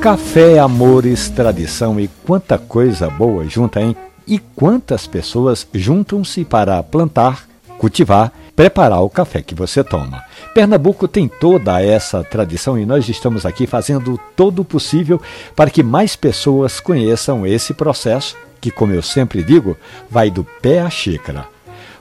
Café, amores, tradição e quanta coisa boa junta, hein? E quantas pessoas juntam-se para plantar, cultivar, preparar o café que você toma. Pernambuco tem toda essa tradição e nós estamos aqui fazendo todo o possível para que mais pessoas conheçam esse processo, que, como eu sempre digo, vai do pé à xícara.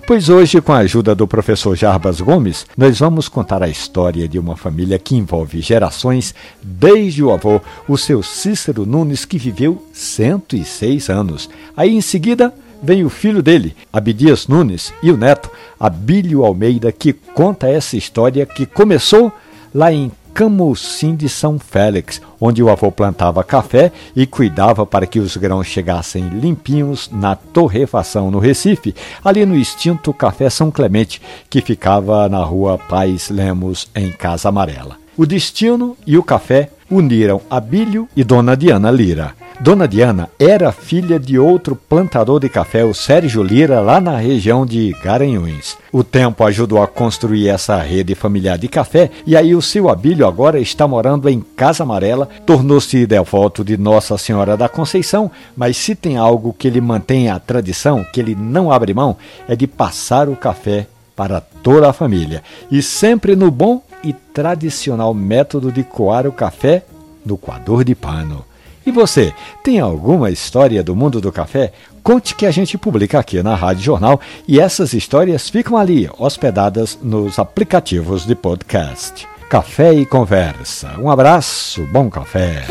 Pois hoje, com a ajuda do professor Jarbas Gomes, nós vamos contar a história de uma família que envolve gerações, desde o avô, o seu Cícero Nunes, que viveu 106 anos. Aí, em seguida, vem o filho dele, Abdias Nunes, e o neto, Abílio Almeida, que conta essa história que começou lá em Camucim de São Félix, onde o avô plantava café e cuidava para que os grãos chegassem limpinhos na torrefação no Recife, ali no extinto Café São Clemente, que ficava na rua Pais Lemos, em Casa Amarela. O destino e o café uniram Abílio e Dona Diana Lira. Dona Diana era filha de outro plantador de café, o Sérgio Lira, lá na região de Garanhuns. O tempo ajudou a construir essa rede familiar de café e aí o seu Abílio agora está morando em Casa Amarela, tornou-se devoto de Nossa Senhora da Conceição, mas se tem algo que ele mantém a tradição, que ele não abre mão, é de passar o café para toda a família. E sempre no bom e tradicional método de coar o café no coador de pano. E você, tem alguma história do mundo do café? Conte que a gente publica aqui na Rádio Jornal e essas histórias ficam ali, hospedadas nos aplicativos de podcast. Café e conversa. Um abraço, bom café.